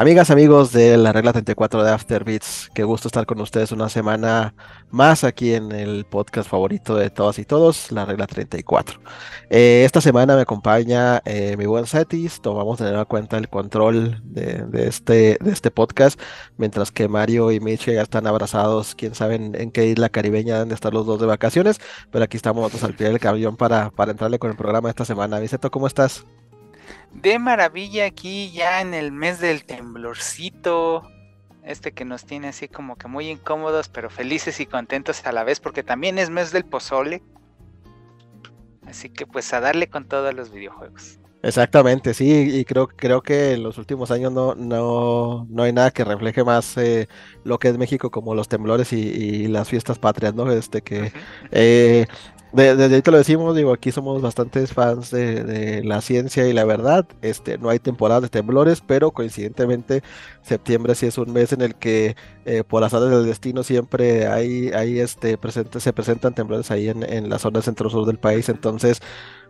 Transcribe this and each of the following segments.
Amigas, amigos de la regla 34 de Afterbeats, qué gusto estar con ustedes una semana más aquí en el podcast favorito de todas y todos, la regla 34. Eh, esta semana me acompaña eh, mi buen Setis, tomamos tener en cuenta el control de, este, de este podcast, mientras que Mario y Miche ya están abrazados, quién sabe en, qué isla caribeña deben de estar los dos de vacaciones, pero aquí estamos nosotros al pie del camión para, para entrarle con el programa de esta semana. Viceto, ¿cómo estás? De maravilla aquí ya en el mes del temblorcito. Este que nos tiene así como que muy incómodos, pero felices y contentos a la vez, porque también es mes del pozole. Así que pues a darle con todos los videojuegos. Exactamente, sí, y creo, creo que en los últimos años no, no, no hay nada que refleje más eh, lo que es México como los temblores y, las fiestas patrias, ¿no? Este que desde ahí te lo decimos, digo, aquí somos bastantes fans de, la ciencia y la verdad. Este, no hay temporada de temblores, pero coincidentemente septiembre sí es un mes en el que eh, por las áreas del destino siempre hay, hay este, presente, se presentan temblores ahí en, en la zona centro-sur del país. Entonces,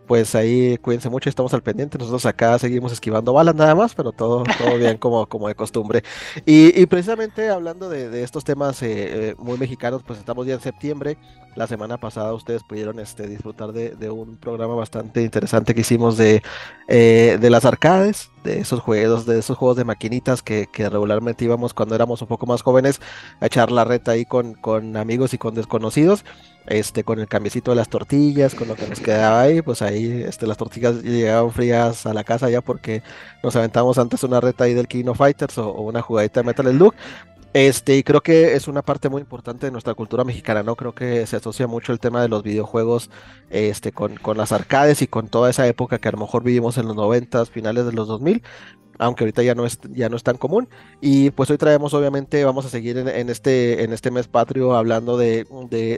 pues ahí cuídense mucho, estamos al pendiente. Nosotros acá seguimos esquivando balas nada más, pero todo, todo bien como, como de costumbre. Y, precisamente hablando de, estos temas eh, eh, muy mexicanos, pues estamos ya en septiembre. La semana pasada ustedes pudieron este, disfrutar de, un programa bastante interesante que hicimos de, eh, de las arcades, de esos juegos, de esos juegos de maquinitas que, que, regularmente íbamos cuando éramos un poco más jóvenes a echar la reta ahí con, con amigos y con desconocidos este, con el cambiecito de las tortillas, con lo que nos quedaba ahí, pues ahí este, las tortillas llegaban frías a la casa ya porque nos aventamos antes una reta ahí del King Fighters o, una jugadita de Metal Slug. Este, y creo que es una parte muy importante de nuestra cultura mexicana, ¿no? Creo que se asocia mucho el tema de los videojuegos este, con, con las arcades y con toda esa época que a lo mejor vivimos en los 90, finales de los 2000, aunque ahorita ya no es, ya no es tan común. Y pues hoy traemos, obviamente, vamos a seguir en, este, en este mes patrio hablando de,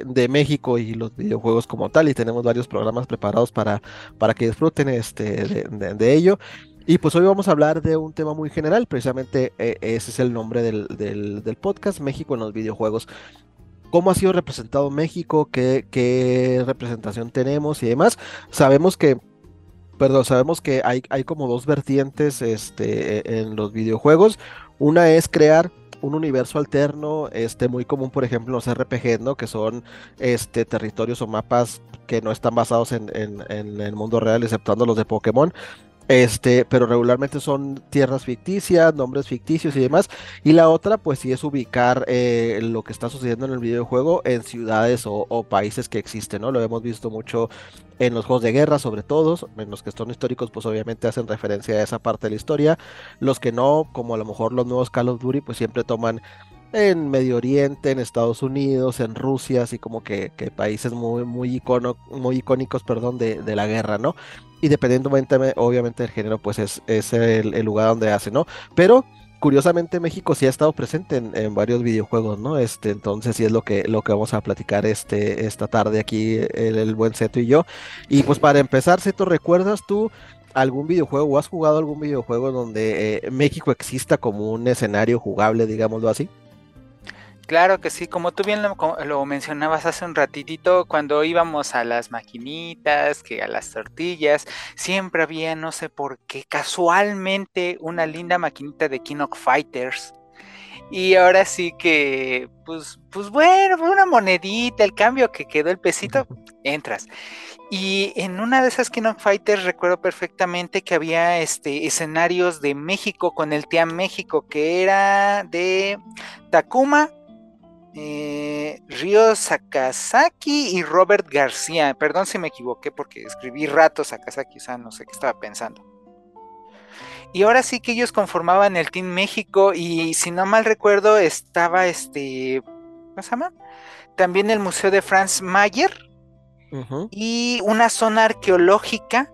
de, México y los videojuegos como tal. Y tenemos varios programas preparados para, para que disfruten este, de, ello. Y pues hoy vamos a hablar de un tema muy general, precisamente eh, ese es el nombre del, del, podcast, México en los videojuegos cómo ha sido representado México, qué, qué, representación tenemos y demás. Sabemos que perdón, sabemos que hay, hay como dos vertientes este, e, en los videojuegos. Una es crear un universo alterno, este, muy común, por ejemplo, los RPG, ¿no? Que son este, territorios o mapas que no están basados en, en, en el mundo real, exceptuando los de Pokémon. Este, pero regularmente son tierras ficticias, nombres ficticios y demás. Y la otra, pues sí es ubicar eh, lo que está sucediendo en el videojuego en ciudades o, países que existen, ¿no? Lo hemos visto mucho en los juegos de guerra, sobre todo, en los que son históricos, pues obviamente hacen referencia a esa parte de la historia. Los que no, como a lo mejor los nuevos Call of Duty, pues siempre toman en Medio Oriente, en Estados Unidos, en Rusia, así como que, países muy, muy, icono, muy icónicos perdón, de, la guerra, ¿no? Y dependientemente, obviamente, del género, pues es, es el, lugar donde hace, ¿no? Pero curiosamente México sí ha estado presente en, varios videojuegos, ¿no? Este, entonces sí es lo que, lo que vamos a platicar este, esta tarde aquí, el, buen Seto y yo. Y pues para empezar, Seto, ¿recuerdas tú algún videojuego o has jugado algún videojuego donde eh, México exista como un escenario jugable, digámoslo así? Claro que sí, como tú bien lo, mencionabas hace un ratitito, cuando íbamos a las maquinitas, que a las tortillas, siempre había, no sé por qué, casualmente una linda maquinita de King of Fighters. Y ahora sí que, pues, pues bueno, una monedita, el cambio que quedó el pesito, entras. Y en una de esas King of Fighters recuerdo perfectamente que había este, escenarios de México con el TIA México, que era de Takuma, eh, Ryo Sakazaki y Robert García. Perdón si me equivoqué porque escribí rato Sakazaki, o sea, no sé qué estaba pensando. Y ahora sí que ellos conformaban el Team México y si no mal recuerdo estaba este, ¿cómo se llama? También el Museo de Franz Mayer y una zona arqueológica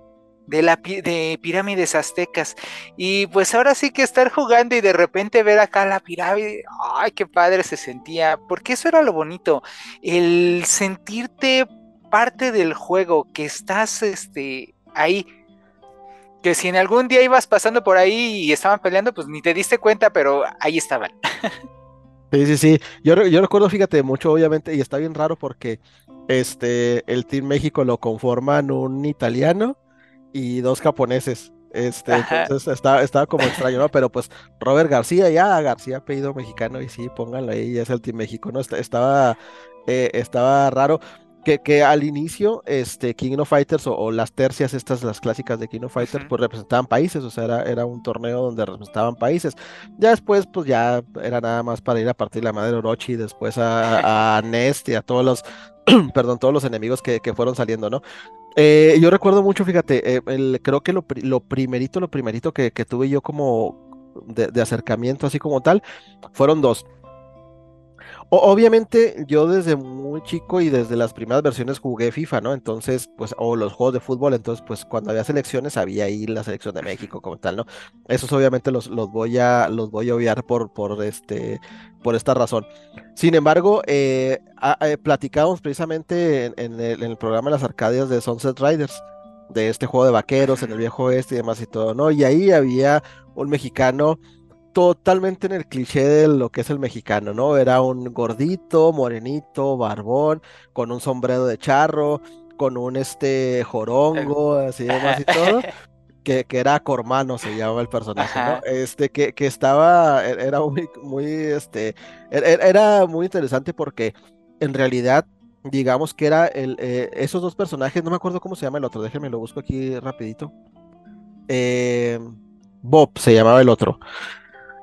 de, la, de pirámides aztecas. Y pues ahora sí que estar jugando y de repente ver acá la pirámide, ay, qué padre se sentía, porque eso era lo bonito, el sentirte parte del juego, que estás este, ahí. Que si en algún día ibas pasando por ahí y estaban peleando, pues ni te diste cuenta, pero ahí estaban. Sí, sí, sí. Yo, yo recuerdo, fíjate, mucho, obviamente, y está bien raro porque este, el Team México lo conforman un italiano, y dos japoneses. Este, entonces estaba, estaba como extraño, ¿no? Pero pues Robert García, ya García apellido mexicano, y sí, pónganlo ahí, ya es el Team México, ¿no? Estaba, eh, estaba raro. Que, que, al inicio, este, King of Fighters o, las tercias, estas, las clásicas de King of Fighters, pues representaban países, o sea, era, era, un torneo donde representaban países. Ya después, pues ya era nada más para ir a partir la madre Orochi, después a, a Nest y a todos los, perdón, todos los enemigos que, que fueron saliendo, ¿no? Eh, yo recuerdo mucho, fíjate, eh, el, creo que lo, lo, primerito, lo primerito que, tuve yo como de, acercamiento, así como tal, fueron dos obviamente yo desde muy chico y desde las primeras versiones jugué FIFA, ¿no? Entonces, pues, o los juegos de fútbol, entonces, pues cuando había selecciones había ahí la selección de México como tal, ¿no? Esos obviamente los, los voy a los voy a obviar por, por este por esta razón. Sin embargo, eh, eh platicábamos precisamente en, el, en, el, programa de las Arcadias de Sunset Riders, de este juego de vaqueros en el viejo oeste y demás y todo, ¿no? Y ahí había un mexicano totalmente en el cliché de lo que es el mexicano, ¿no? Era un gordito, morenito, barbón, con un sombrero de charro, con un este jorongo, así demás y todo. Que, que, era Cormano, se llamaba el personaje, ¿no? Este, que, que estaba, e, era muy, muy, este, e, e, era muy interesante porque en realidad, digamos que era el, eh, esos dos personajes, no me acuerdo cómo se llama el otro, déjenme lo busco aquí rapidito. Eh, Bob se llamaba el otro.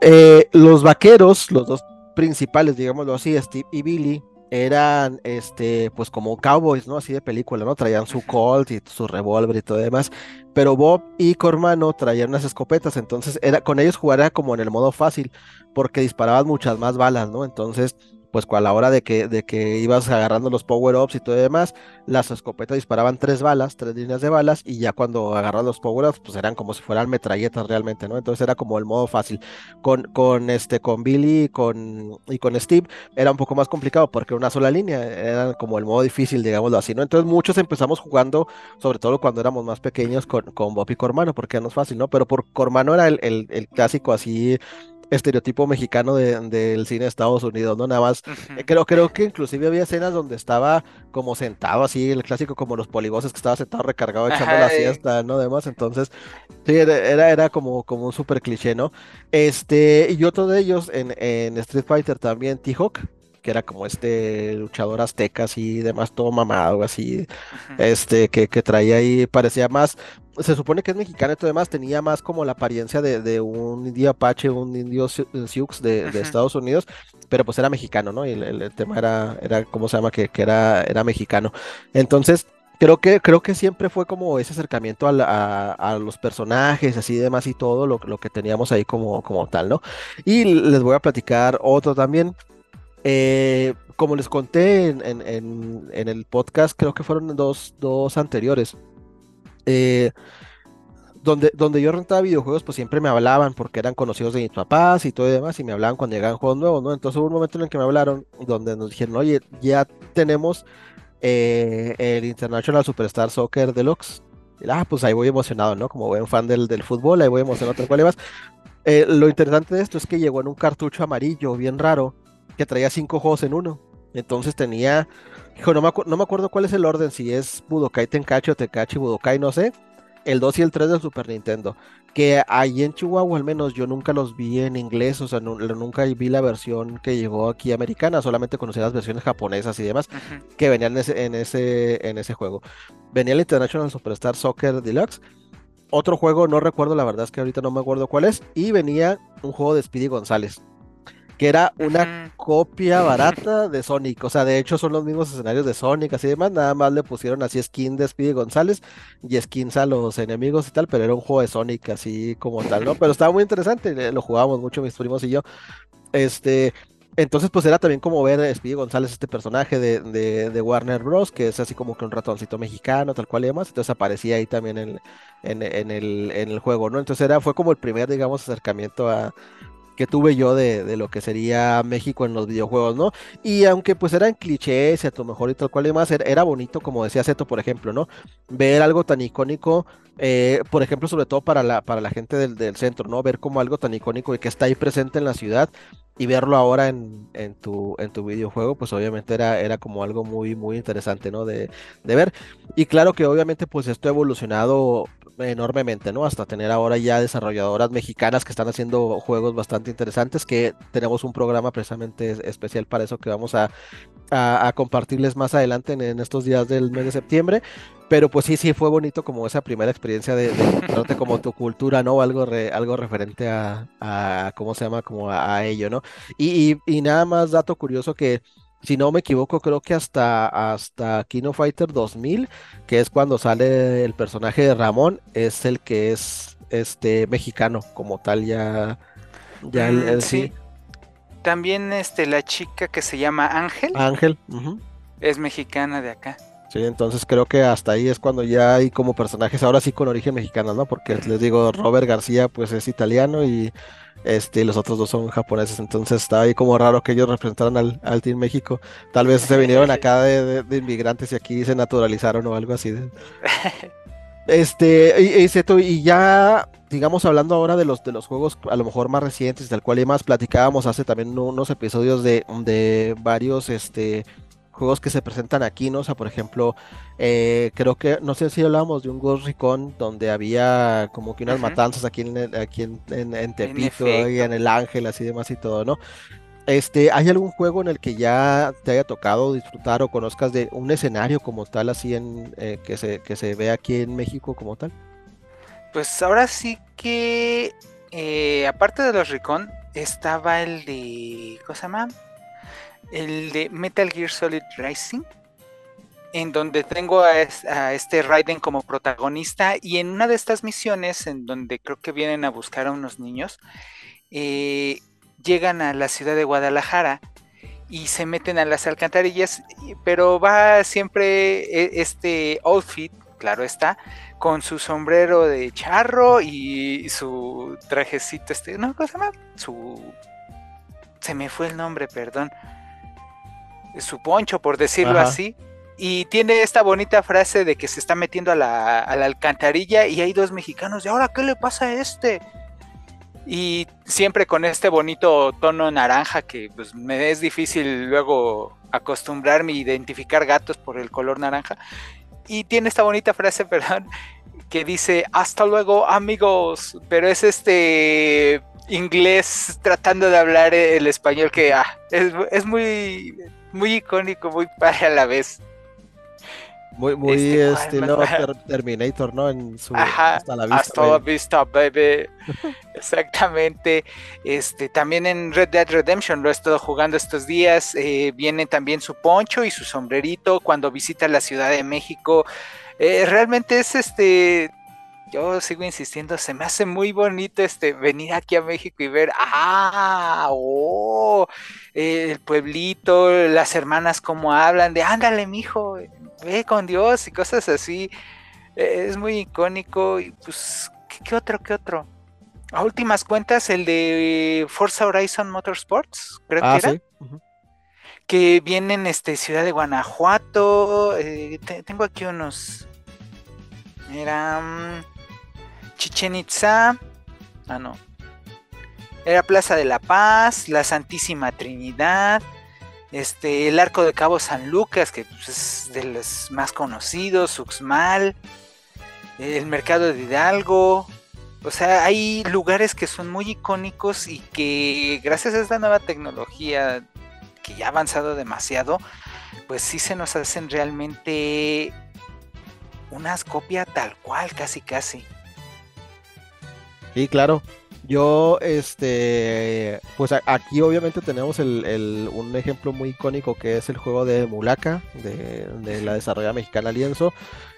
Eh, los vaqueros, los dos principales, digámoslo así, Steve y Billy, eran este, pues como cowboys, ¿no? Así de película, ¿no? Traían su Colt y su revólver y todo demás. Pero Bob y Cormano traían unas escopetas, entonces era, con ellos jugar era como en el modo fácil, porque disparaban muchas más balas, ¿no? Entonces pues a la hora de que, de que ibas agarrando los power-ups y todo demás, las escopetas disparaban tres balas, tres líneas de balas, y ya cuando agarras los power-ups, pues eran como si fueran metralletas realmente, ¿no? Entonces era como el modo fácil. Con, con, este, con Billy y con, y con Steve era un poco más complicado porque una sola línea, era como el modo difícil, digámoslo así, ¿no? Entonces muchos empezamos jugando, sobre todo cuando éramos más pequeños, con, con Bob y Cormano, porque era más fácil, ¿no? Pero por Cormano era el, el clásico así estereotipo mexicano del de, cine de Estados Unidos, ¿no? Nada más, eh, creo, creo que inclusive había escenas donde estaba como sentado así, el clásico como los poligoces que estaba sentado recargado echando la siesta, ¿no? Demás, entonces, sí, era, era como, como un súper cliché, ¿no? Este, y otro de ellos en, en Street Fighter también, T-Hawk, que era como este luchador azteca así, demás, todo mamado, así, este, que, que traía ahí, parecía más, se supone que es mexicano y todo demás, tenía más como la apariencia de, un indio apache, un indio Sioux de, Estados Unidos, pero pues era mexicano, ¿no? Y el, tema era, era, ¿cómo se llama? Que, que, era, era mexicano. Entonces, creo que, creo que siempre fue como ese acercamiento a, a, los personajes, así demás y todo lo, lo, que teníamos ahí como, como tal, ¿no? Y les voy a platicar otro también. Eh, como les conté en, el podcast, creo que fueron dos, dos anteriores eh, donde, yo rentaba videojuegos, pues siempre me hablaban porque eran conocidos de mis papás y todo y demás, y me hablaban cuando llegaban juegos nuevos, ¿no? Entonces hubo un momento en el que me hablaron donde nos dijeron, oye, ya tenemos eh, el International Superstar Soccer Deluxe. Y, ah, pues ahí voy emocionado, ¿no? Como buen fan del, fútbol, ahí voy emocionado, tal más. Eh, lo interesante de esto es que llegó en un cartucho amarillo bien raro que traía cinco juegos en uno. Entonces tenía Hijo, no me, no me acuerdo cuál es el orden, si es Budokai Tenkachi o Tenkachi Budokai, no sé. El 2 y el 3 del Super Nintendo. Que ahí en Chihuahua, al menos, yo nunca los vi en inglés, o sea, nunca vi la versión que llegó aquí americana, solamente conocí las versiones japonesas y demás que venían en ese, en, ese, en ese juego. Venía el International Superstar Soccer Deluxe. Otro juego, no recuerdo, la verdad es que ahorita no me acuerdo cuál es. Y venía un juego de Speedy González que era una copia barata de Sonic. O sea, de hecho son los mismos escenarios de Sonic, así demás. Nada más le pusieron así skin de Speedy González y skins a los enemigos y tal, pero era un juego de Sonic así como tal, ¿no? Pero estaba muy interesante, eh, lo jugábamos mucho mis primos y yo. Este, entonces, pues era también como ver a Speedy González, este personaje de, de, Warner Bros., que es así como que un ratoncito mexicano, tal cual y demás. Entonces aparecía ahí también en, en, en, el, en el juego, ¿no? Entonces era, fue como el primer, digamos, acercamiento a, que tuve yo de, lo que sería México en los videojuegos, ¿no? Y aunque pues eran clichés y a lo mejor y tal cual y demás, era, bonito, como decía Zeto, por ejemplo, ¿no? Ver algo tan icónico, eh, por ejemplo, sobre todo para la, para la gente del, centro, ¿no? Ver como algo tan icónico y que está ahí presente en la ciudad, y verlo ahora en, en, tu, en tu videojuego, pues obviamente era, era como algo muy, muy interesante, ¿no? De, de ver. Y claro que obviamente pues esto ha evolucionado enormemente, ¿no? Hasta tener ahora ya desarrolladoras mexicanas que están haciendo juegos bastante interesantes, que tenemos un programa precisamente especial para eso que vamos a, a, compartirles más adelante en, estos días del mes de septiembre. Pero pues sí, sí fue bonito como esa primera experiencia de, de como tu cultura, ¿no? Algo, algo referente a, a, ¿cómo se llama? Como a, ello, ¿no? Y, y, y nada más dato curioso que si no me equivoco, creo que hasta, hasta Kino Fighter 2000, que es cuando sale el personaje de Ramón, es el que es este mexicano como tal ya ya mm, sí. También este la chica que se llama Ángel. Ángel. Es mexicana de acá. Sí, entonces creo que hasta ahí es cuando ya hay como personajes ahora sí con origen mexicano, ¿no? Porque les digo, Robert García pues es italiano y este, los otros dos son japoneses, entonces está ahí como raro que ellos representaran al, Team México. Tal vez se vinieron acá de, inmigrantes y aquí se naturalizaron o algo así. Este, y, y, ya, digamos, hablando ahora de los, de los juegos a lo mejor más recientes, del cual y más platicábamos hace también unos episodios de, de varios, este, juegos que se presentan aquí, ¿no? O sea, por ejemplo, eh, creo que, no sé si hablábamos de un Ghost Recon donde había como que unas matanzas aquí en, aquí en, en, Tepito y en el Ángel, así demás y todo, ¿no? Este, ¿hay algún juego en el que ya te haya tocado disfrutar o conozcas de un escenario como tal, así en eh, que se que se ve aquí en México como tal? Pues ahora sí que eh, aparte de los Recon estaba el de ¿cómo se llama? El de Metal Gear Solid Rising, en donde tengo a, este Raiden como protagonista y en una de estas misiones, en donde creo que vienen a buscar a unos niños, eh, llegan a la ciudad de Guadalajara y se meten a las alcantarillas, pero va siempre e, este outfit, claro está, con su sombrero de charro y su trajecito, este, no, ¿cómo se llama? Su... Se me fue el nombre, perdón su poncho, por decirlo así. Y tiene esta bonita frase de que se está metiendo a la, alcantarilla y hay dos mexicanos. ¿Y ahora qué le pasa a este? Y siempre con este bonito tono naranja que pues, me es difícil luego acostumbrarme a identificar gatos por el color naranja. Y tiene esta bonita frase, perdón, que dice hasta luego amigos, pero es este inglés tratando de hablar el español que ah, es, es, muy muy icónico, muy padre a la vez. Muy, muy este, estilo Terminator, ¿no? En su hasta la vista. Hasta la vista, baby. Exactamente. Este, también en Red Dead Redemption lo he estado jugando estos días. Eh, viene también su poncho y su sombrerito cuando visita la Ciudad de México. Eh, realmente es este yo sigo insistiendo, se me hace muy bonito este venir aquí a México y ver, ah, oh, el pueblito, las hermanas como hablan de, ándale, mijo, ve con Dios y cosas así. E, es muy icónico y pues, ¿qué, otro, qué otro? A últimas cuentas, el de Forza Horizon Motorsports, creo que ah, era. Que vienen este Ciudad de Guanajuato. Eh, tengo aquí unos. Era. Chichen Itza. Ah, no. Era Plaza de la Paz, la Santísima Trinidad, este, el Arco de Cabo San Lucas, que pues, es de los más conocidos, Uxmal, el Mercado de Hidalgo. O sea, hay lugares que son muy icónicos y que gracias a esta nueva tecnología que ya ha avanzado demasiado, pues sí se nos hacen realmente unas copias tal cual, casi casi. Sí, claro. Yo, este, pues aquí obviamente tenemos el, un ejemplo muy icónico que es el juego de Mulaka, de, la desarrollada mexicana Lienzo,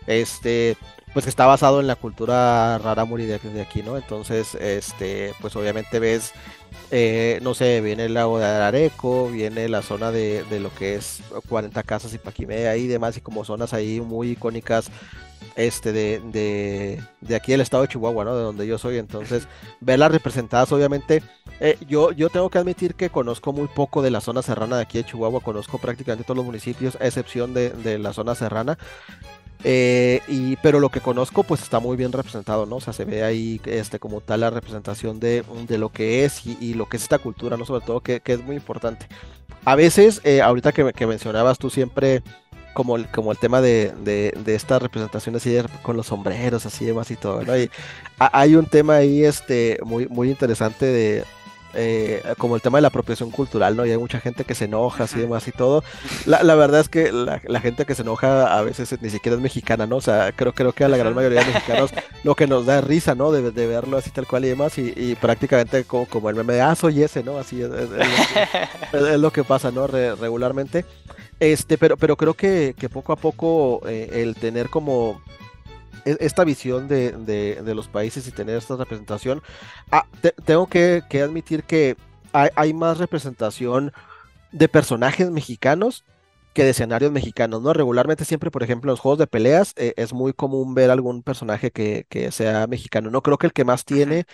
este, pues que está basado en la cultura rarámuri de, de aquí, ¿no? Entonces, este, pues obviamente ves, eh, no sé, viene el lago de Arareco, viene la zona de, de lo que es 40 casas y Paquimea y demás, y como zonas ahí muy icónicas este de, de, aquí del estado de Chihuahua, ¿no? De donde yo soy. Entonces, verlas representadas, obviamente, eh, yo, yo tengo que admitir que conozco muy poco de la zona serrana de aquí de Chihuahua, conozco prácticamente todos los municipios, a excepción de, la zona serrana. Eh, y, pero lo que conozco, pues está muy bien representado, ¿no? O sea, se ve ahí este, como tal la representación de, de lo que es y, lo que es esta cultura, ¿no? Sobre todo que, que es muy importante. A veces, eh, ahorita que, mencionabas tú siempre como el, como el tema de, de, de esta representación así con los sombreros, así demás y todo, ¿no? Y hay un tema ahí este, muy, muy interesante de, eh, como el tema de la apropiación cultural, ¿no? Y hay mucha gente que se enoja, así demás y todo. La, la verdad es que la, la, gente que se enoja a veces ni siquiera es mexicana, ¿no? O sea, creo, creo que a la gran mayoría de mexicanos lo que nos da risa, ¿no? De, de verlo así tal cual y demás, y, y prácticamente como, como, el meme de, ah, soy ese, ¿no? Así es, es, es, es lo que pasa, ¿no? Re, regularmente. Este, pero, pero creo que, que poco a poco eh, el tener como esta visión de, de, de, los países y tener esta representación, ah, te, tengo que, que, admitir que hay, hay, más representación de personajes mexicanos que de escenarios mexicanos, ¿no? Regularmente siempre, por ejemplo, en los juegos de peleas eh, es muy común ver algún personaje que, que, sea mexicano. No creo que el que más tiene...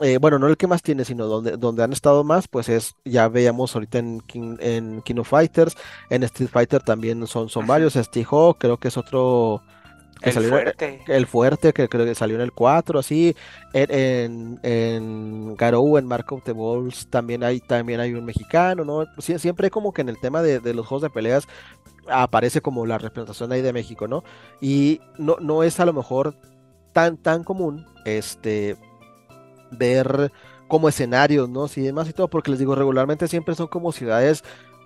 Eh, bueno, no el que más tiene, sino donde, donde han estado más, pues es, ya veíamos ahorita en King, en King of Fighters, en Street Fighter también son, son varios, Steve creo que es otro, que el salió fuerte. el fuerte que creo que salió en el 4 así en, en, en Garou en Mark of the Balls también hay también hay un mexicano no Sie siempre como que en el tema de, de, los juegos de peleas aparece como la representación ahí de México no y no, no es a lo mejor tan tan común este ver como escenarios no sí demás y todo porque les digo regularmente siempre son como ciudades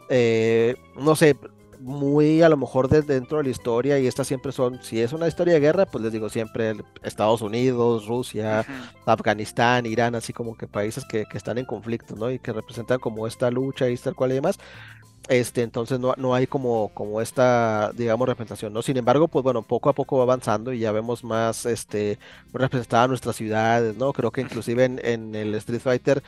eh, no sé muy a lo mejor desde dentro de la historia y estas siempre son, si es una historia de guerra, pues les digo siempre Estados Unidos, Rusia, uh -huh. Afganistán, Irán, así como que países que, que, están en conflicto, ¿no? Y que representan como esta lucha y tal cual y demás. Este, entonces no, no hay como, como esta, digamos, representación, ¿no? Sin embargo, pues bueno, poco a poco va avanzando y ya vemos más, este, representadas nuestras ciudades, ¿no? Creo que inclusive en, en el Street Fighter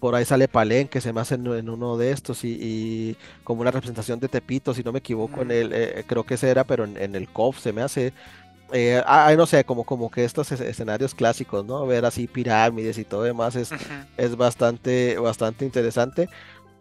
por ahí sale Palén, que se me hace en, en uno de estos, y, y, como una representación de Tepito, si no me equivoco, mm. en el, eh, creo que ese era, pero en, en el COF se me hace. Eh, no sé, como, como que estos escenarios clásicos, ¿no? Ver así pirámides y todo demás es, uh -huh. es bastante, bastante interesante.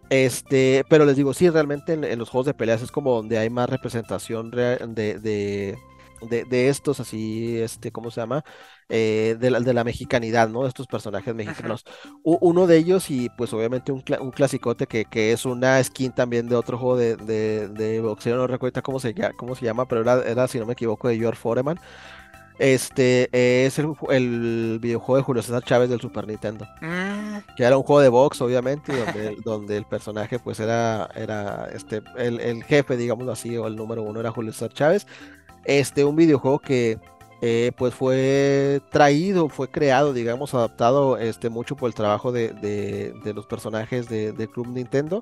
Este, pero les digo, sí, realmente en, en, los juegos de peleas es como donde hay más representación de, de, de, de estos, así, este, ¿cómo se llama? Eh, de, la, de, la, mexicanidad, ¿no? De estos personajes mexicanos. Uno de ellos, y pues obviamente un, cl un clasicote que, que, es una skin también de otro juego de, de, de boxeo, no recuerdo cómo se, cómo se llama, pero era, era, si no me equivoco, de George Foreman. Este es el, el, videojuego de Julio César Chávez del Super Nintendo. Mm. Que era un juego de box, obviamente, donde, donde el personaje, pues, era, era este, el, el, jefe, digámoslo así, o el número uno era Julio César Chávez. Este, un videojuego que eh, pues fue traído, fue creado, digamos, adaptado este, mucho por el trabajo de, de, de los personajes de, de, Club Nintendo,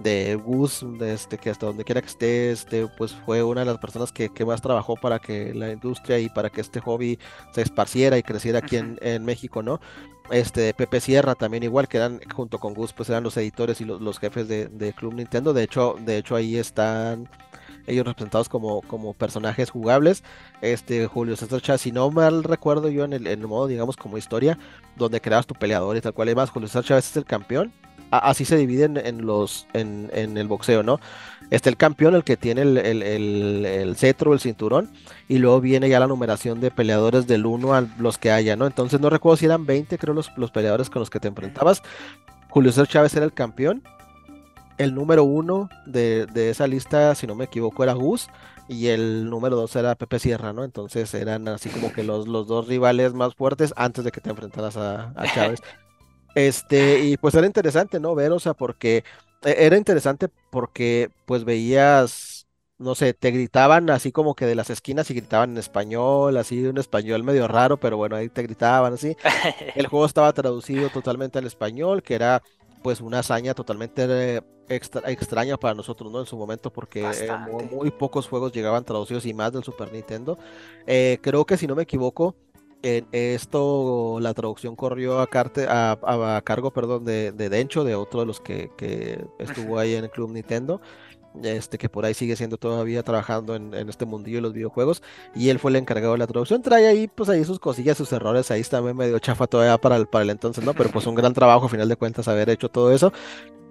de Gus, de este, que hasta donde quiera que esté, este, pues fue una de las personas que, que, más trabajó para que la industria y para que este hobby se esparciera y creciera aquí en, en México, ¿no? Este, Pepe Sierra también igual, que eran, junto con Gus, pues eran los editores y los, los jefes de, de Club Nintendo, de hecho, de hecho ahí están ellos representados como, como personajes jugables. Este Julio César Chávez, si no mal recuerdo yo en el, modo, digamos, como historia, donde creas tu peleador y tal cual. Además, Julio César Chávez es el campeón. Así se dividen en los en, en, el boxeo, ¿no? Está el campeón, el que tiene el, el, el, el cetro, el cinturón, y luego viene ya la numeración de peleadores del 1 a los que haya, ¿no? Entonces no recuerdo si eran 20, creo, los, los peleadores con los que te enfrentabas. Julio César Chávez era el campeón, el número uno de, de, esa lista, si no me equivoco, era Gus y el número dos era Pepe Sierra, ¿no? Entonces eran así como que los, los dos rivales más fuertes antes de que te enfrentaras a, a Chávez. Este, y pues era interesante, ¿no? Ver, o sea, porque e, era interesante porque pues veías, no sé, te gritaban así como que de las esquinas y gritaban en español, así un español medio raro, pero bueno, ahí te gritaban así. El juego estaba traducido totalmente al español, que era pues una hazaña totalmente extra, extraña para nosotros, ¿no? En su momento, porque eh, muy, muy, pocos juegos llegaban traducidos y más del Super Nintendo. Eh, creo que si no me equivoco, en esto la traducción corrió a, carte, a, a, a cargo perdón, de, de, Dencho, de otro de los que, que estuvo ahí en el Club Nintendo este que por ahí sigue siendo todavía trabajando en, este mundillo de los videojuegos y él fue el encargado de la traducción. Trae ahí pues ahí sus cosillas sus errores ahí está medio chafa todavía para el, entonces no pero pues un gran trabajo a final de cuentas haber hecho todo eso.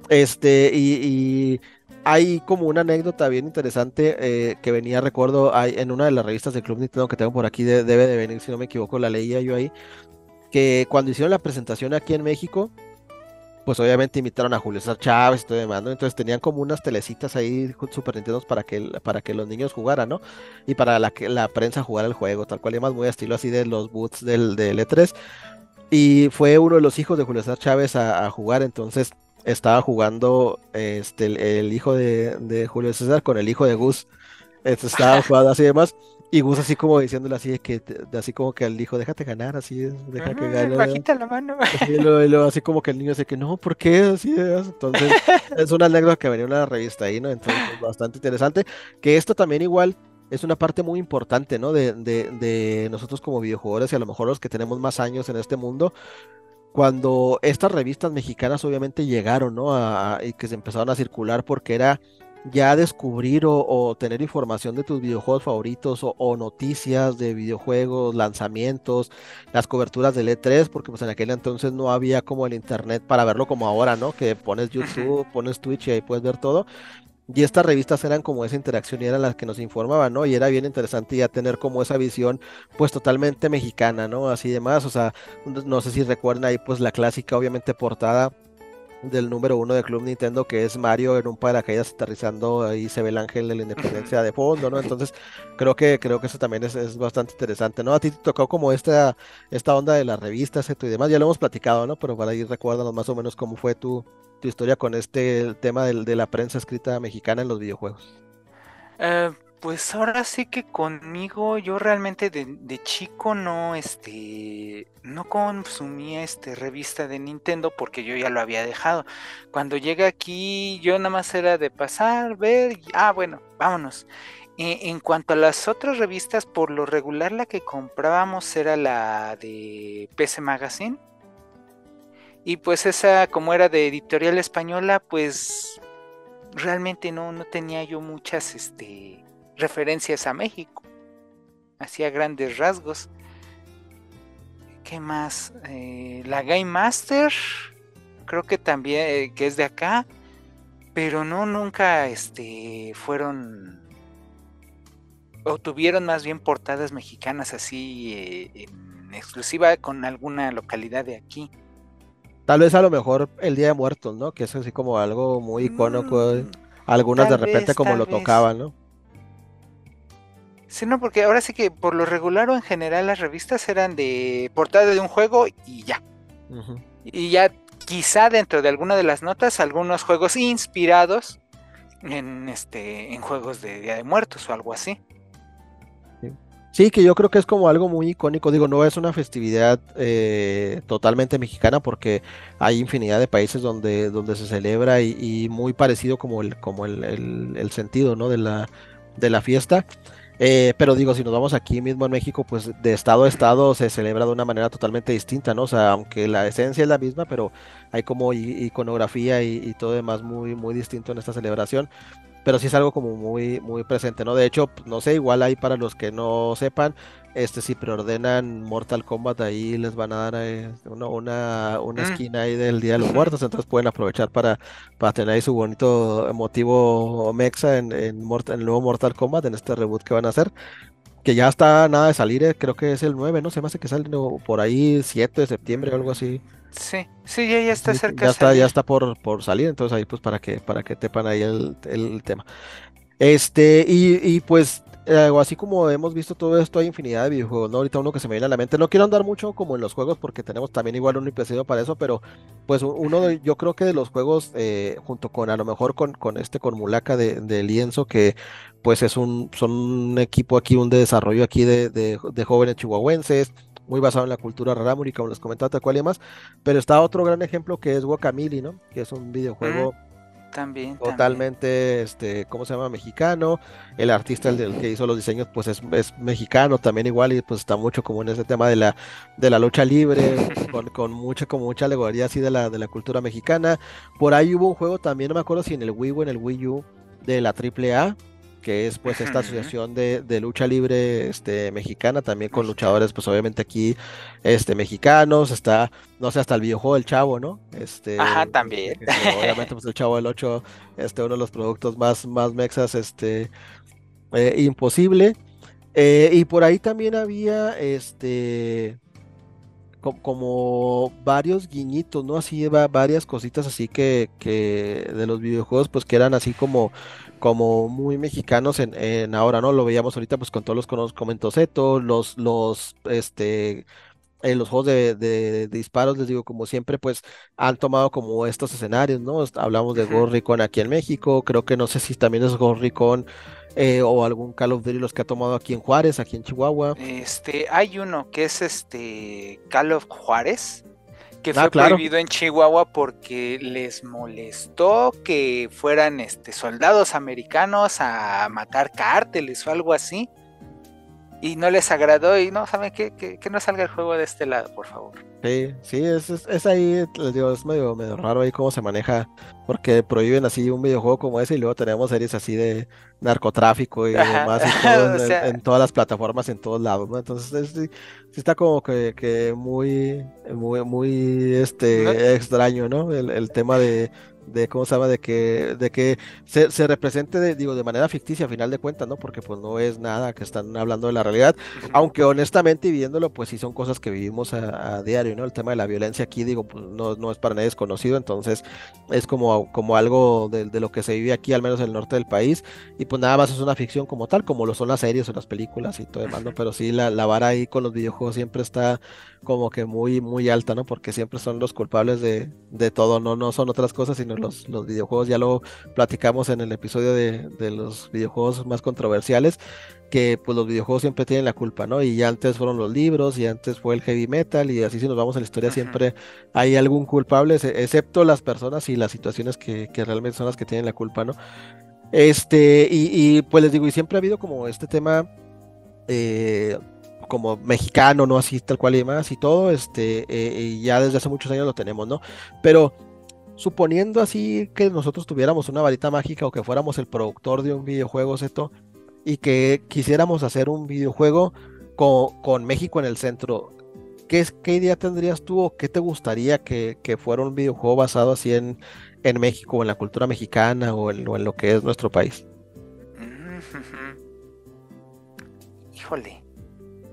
Este y, y hay como una anécdota bien interesante eh, que venía, recuerdo, hay, en una de las revistas del Club Nintendo que tengo por aquí, debe de venir, si no me equivoco, la leía yo ahí, que cuando hicieron la presentación aquí en México, pues obviamente invitaron a Julio César Chávez y todo demás, ¿no? Entonces tenían como unas telecitas ahí Super Nintendo para que, para que los niños jugaran, ¿no? Y para la, que la prensa jugara el juego, tal cual, y más muy estilo así de los boots del, del E3. Y fue uno de los hijos de Julio César Chávez a, a jugar, entonces estaba jugando este, el, hijo de, Julio César con el hijo de Gus. Este, estaba jugando así y demás. Y Gus así como diciéndole así que así como que al hijo, déjate ganar, así, deja que gane. Bajita la mano. Así, como que el niño dice que no, ¿por qué? Así Entonces, es una anécdota que venía en una revista ahí, ¿no? Entonces, bastante interesante. Que esto también igual es una parte muy importante, ¿no? De, de, de nosotros como videojugadores y a lo mejor los que tenemos más años en este mundo, cuando estas revistas mexicanas obviamente llegaron, ¿no? y que se empezaron a circular porque era ya descubrir o, tener información de tus videojuegos favoritos o, noticias de videojuegos, lanzamientos, las coberturas del E3, porque pues en aquel entonces no había como el internet para verlo como ahora, ¿no? Que pones YouTube, pones Twitch y ahí puedes ver todo. Y estas revistas eran como esa interacción y eran las que nos informaban, ¿no? Y era bien interesante ya tener como esa visión, pues totalmente mexicana, ¿no? Así demás, o sea, no sé si recuerdan ahí, pues la clásica, obviamente, portada del número uno de Club Nintendo, que es Mario en un paracaídas aterrizando, ahí se ve el ángel de la independencia de fondo, ¿no? Entonces, creo que, creo que eso también es, es bastante interesante, ¿no? A ti te tocó como esta, esta onda de las revistas y demás, ya lo hemos platicado, ¿no? Pero para ir recuérdanos más o menos cómo fue tu, tu historia con este tema del, de la prensa escrita mexicana en los videojuegos. Eh, pues ahora sí que conmigo yo realmente de, chico no este no consumía este revista de Nintendo porque yo ya lo había dejado. Cuando llegué aquí yo nada más era de pasar, ver, ah bueno, vámonos. E, en cuanto a las otras revistas, por lo regular la que comprábamos era la de PC Magazine. Y pues esa, como era de editorial española, pues realmente no, no tenía yo muchas este, referencias a México. Hacía grandes rasgos. ¿Qué más? Eh, la Game Master, creo que también, eh, que es de acá, pero no, nunca este, fueron, o tuvieron más bien portadas mexicanas así eh, en exclusiva con alguna localidad de aquí. Tal vez a lo mejor el Día de Muertos, ¿no? Que es así como algo muy icónico. Mm, algunas de repente como lo tocaban, ¿no? Sí, no, porque ahora sí que por lo regular o en general las revistas eran de portada de un juego y ya. Y ya quizá dentro de alguna de las notas algunos juegos inspirados en este en juegos de Día de Muertos o algo así. Sí, que yo creo que es como algo muy icónico. Digo, no es una festividad eh, totalmente mexicana porque hay infinidad de países donde, donde se celebra y, muy parecido como el, como el, sentido ¿no? de, la, de la fiesta. Eh, pero digo, si nos vamos aquí mismo en México, pues de estado a estado se celebra de una manera totalmente distinta, ¿no? O sea, aunque la esencia es la misma, pero hay como iconografía y, y todo demás muy, muy distinto en esta celebración pero sí es algo como muy, muy presente, ¿no? De hecho, no sé, igual ahí para los que no sepan, este si preordenan Mortal Kombat ahí les van a dar eh, una, una, una mm. esquina ahí del Día de los Muertos, entonces pueden aprovechar para, para tener ahí su bonito motivo mexa en, en, el nuevo Mortal Kombat, en este reboot que van a hacer. Que ya está nada de salir, eh, creo que es el 9, ¿no? Se me hace que sale por ahí 7 de septiembre o algo así. Sí, sí, ya, está cerca. Ya está, ya está por, por salir, entonces ahí pues para que, para que tepan ahí el, el tema. Este, y, y pues eh, así como hemos visto todo esto, hay infinidad de videojuegos, ¿no? Ahorita uno que se me viene a la mente, no quiero andar mucho como en los juegos porque tenemos también igual un episodio para eso, pero pues uno de, yo creo que de los juegos, eh, junto con a lo mejor con, con este, con Mulaka de, de, Lienzo, que pues es un, son un equipo aquí, un de desarrollo aquí de, de, de jóvenes chihuahuenses, muy basado en la cultura rarámuri, como les comentaba, tal cual y demás. Pero está otro gran ejemplo que es Guacamili, ¿no? Que es un videojuego mm, también, totalmente, este, ¿cómo se llama? Mexicano. El artista el, que hizo los diseños, pues es, mexicano también igual y pues está mucho como en ese tema de la, de la lucha libre, con, con mucha, como mucha alegoría así de la, de la cultura mexicana. Por ahí hubo un juego también, no me acuerdo si en el Wii o en el Wii U, de la AAA que es pues esta asociación de, lucha libre este, mexicana, también con luchadores pues obviamente aquí este, mexicanos, está, no sé, hasta el videojuego del Chavo, ¿no? Este, Ajá, también. obviamente pues el Chavo del 8, este, uno de los productos más, más mexas, este, eh, imposible. Eh, y por ahí también había, este, como varios guiñitos, ¿no? Así varias cositas así que, que de los videojuegos, pues que eran así como, como muy mexicanos en, ahora, ¿no? Lo veíamos ahorita pues con todos los, con comentosetos, los, los, este, en los juegos de, disparos, les digo, como siempre, pues han tomado como estos escenarios, ¿no? Hablamos de Ghost aquí en México, creo que no sé si también es Ghost eh, o algún Call of Duty los que ha tomado aquí en Juárez, aquí en Chihuahua. Este, hay uno que es este Call of Juárez, que ah, fue prohibido en Chihuahua porque les molestó que fueran este, soldados americanos a matar cárteles o algo así y no les agradó y no, ¿saben qué? Que, no salga el juego de este lado, por favor. Sí, sí, es, es, ahí, les digo, es medio, medio raro ahí cómo se maneja, porque prohíben así un videojuego como ese y luego tenemos series así de narcotráfico y demás en, todas las plataformas, en todos lados, ¿no? Entonces sí, está como que, que muy, muy, muy este, extraño, ¿no? el tema de, de cómo se llama, de que, de que se, se represente, de, digo, de manera ficticia a final de cuentas, ¿no? Porque pues no es nada que están hablando de la realidad, aunque honestamente y viéndolo, pues sí son cosas que vivimos a, diario, ¿no? El tema de la violencia aquí, digo, pues no, no es para nadie desconocido, entonces es como, como algo de, de, lo que se vive aquí, al menos en el norte del país, y pues nada más es una ficción como tal, como lo son las series o las películas y todo demás, ¿no? Pero sí, la, la vara ahí con los videojuegos siempre está como que muy, muy alta, ¿no? Porque siempre son los culpables de, de todo, no, no son otras cosas, sino los, los videojuegos. Ya lo platicamos en el episodio de, de, los videojuegos más controversiales, que pues los videojuegos siempre tienen la culpa, ¿no? Y ya antes fueron los libros, y antes fue el heavy metal, y así si nos vamos a la historia, siempre hay algún culpable, excepto las personas y las situaciones que, que realmente son las que tienen la culpa, ¿no? Este, y, y pues les digo, y siempre ha habido como este tema. Eh, como mexicano, ¿no? Así tal cual y demás y todo, este, eh, y ya desde hace muchos años lo tenemos, ¿no? Pero suponiendo así que nosotros tuviéramos una varita mágica o que fuéramos el productor de un videojuego, ¿cierto? Y que quisiéramos hacer un videojuego con, México en el centro, ¿qué, ¿qué, idea tendrías tú o qué te gustaría que, fuera un videojuego basado así en, en México, en la cultura mexicana o en lo que es nuestro país? Híjole.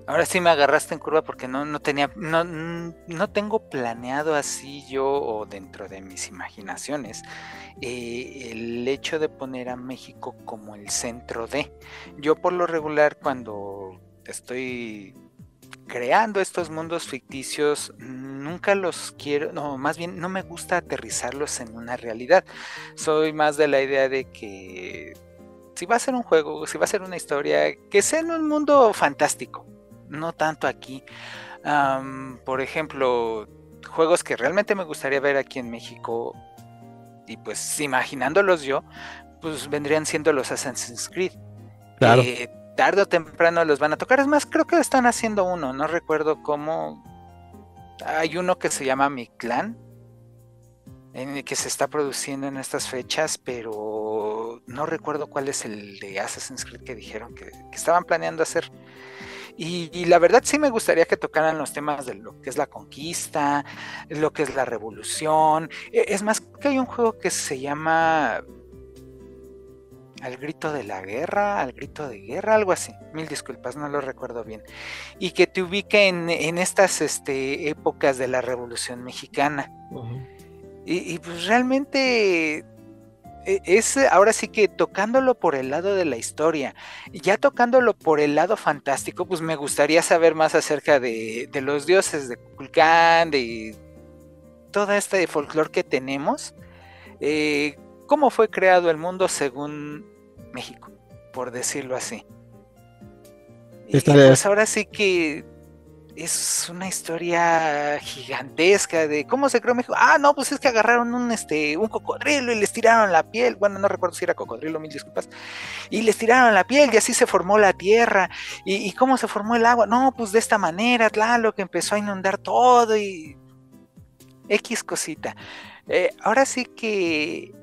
Ahora sí me agarraste en curva porque no, no tenía, no, no tengo planeado así yo o dentro de mis imaginaciones eh, el hecho de poner a México como el centro de. Yo por lo regular cuando estoy creando estos mundos ficticios nunca los quiero, no, más bien no me gusta aterrizarlos en una realidad. Soy más de la idea de que si va a ser un juego, si va a ser una historia, que sea en un mundo fantástico no tanto aquí. por ejemplo, juegos que realmente me gustaría ver aquí en México, y pues imaginándolos yo, pues vendrían siendo los Assassin's Creed. Claro. tarde o temprano los van a tocar. Es más, creo que están haciendo uno, no recuerdo cómo. Hay uno que se llama Mi Clan, en el que se está produciendo en estas fechas, pero no recuerdo cuál es el de Assassin's Creed que dijeron que estaban planeando hacer. Y, la verdad sí me gustaría que tocaran los temas de lo que es la conquista, lo que es la revolución. E, es más, que hay un juego que se llama Al grito de la guerra, al grito de guerra, algo así. Mil disculpas, no lo recuerdo bien. Y que te ubique en, estas este, épocas de la revolución mexicana. y, y pues realmente es ahora sí que tocándolo por el lado de la historia, ya tocándolo por el lado fantástico, pues me gustaría saber más acerca de, los dioses de Kulkan, de toda esta folclore que tenemos, eh, cómo fue creado el mundo según México, por decirlo así. Y pues ahora sí que es una historia gigantesca de cómo se creó México. Ah, no, pues es que agarraron un, este, un cocodrilo y les tiraron la piel. Bueno, no recuerdo si era cocodrilo, mil disculpas. Y les tiraron la piel y así se formó la tierra. ¿Y, cómo se formó el agua? No, pues de esta manera, claro, que empezó a inundar todo y. X cosita. Eh, ahora sí que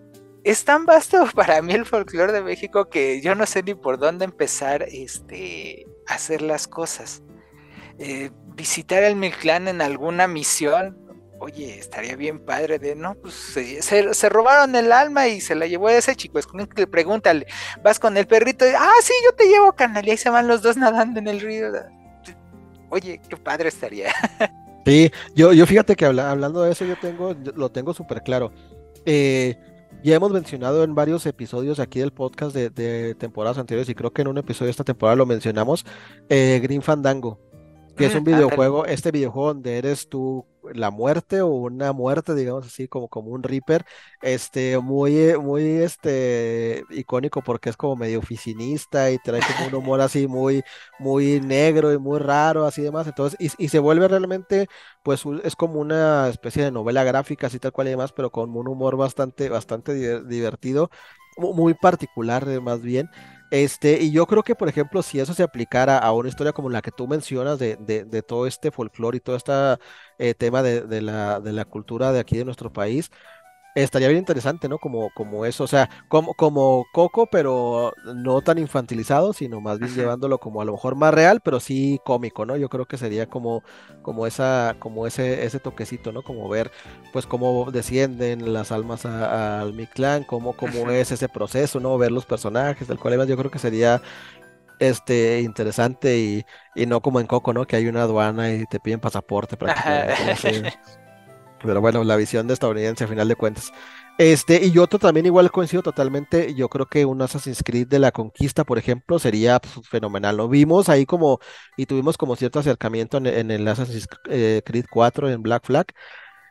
es tan vasto para mí el folclore de México que yo no sé ni por dónde empezar este, a hacer las cosas. Eh, visitar el Mictlán en alguna misión, oye, estaría bien padre de, no, pues se, robaron el alma y se la llevó ese chico, es que pregúntale, vas con el perrito, ah, sí, yo te llevo, canal, y ahí se van los dos nadando en el río. Oye, qué padre estaría. Sí, yo, yo fíjate que hablando de eso, yo tengo, lo tengo súper claro. Eh, ya hemos mencionado en varios episodios aquí del podcast de, temporadas anteriores, y creo que en un episodio de esta temporada lo mencionamos, eh, Green Fandango que es un videojuego, este videojuego donde eres tú la muerte o una muerte, digamos así, como, como un Reaper, este, muy, eh, muy, este, icónico porque es como medio oficinista y trae como un humor así muy, muy negro y muy raro, así demás, entonces, y, se vuelve realmente, pues, es como una especie de novela gráfica, así tal cual y demás, pero con un humor bastante, bastante divertido, muy particular, eh, más bien, este, y yo creo que, por ejemplo, si eso se aplicara a una historia como la que tú mencionas de, de, todo este folclore y todo este tema de, de, la, de la cultura de aquí de nuestro país, estaría bien interesante, ¿no? Como, como eso, o sea, como, como Coco, pero no tan infantilizado, sino más bien llevándolo como a lo mejor más real, pero sí cómico, ¿no? Yo creo que sería como, como esa, como ese, ese toquecito, ¿no? Como ver, pues, cómo descienden las almas al Mictlán, cómo, cómo es ese proceso, ¿no? Ver los personajes del cual yo creo que sería este interesante y, y, no como en Coco, ¿no? Que hay una aduana y te piden pasaporte prácticamente. Pero bueno, la visión de estadounidense a final de cuentas. Este, y otro también igual coincido totalmente, yo creo que un Assassin's Creed de la conquista, por ejemplo, sería pues, fenomenal. Lo vimos ahí como, y tuvimos como cierto acercamiento en, el Assassin's eh, Creed 4 en Black Flag,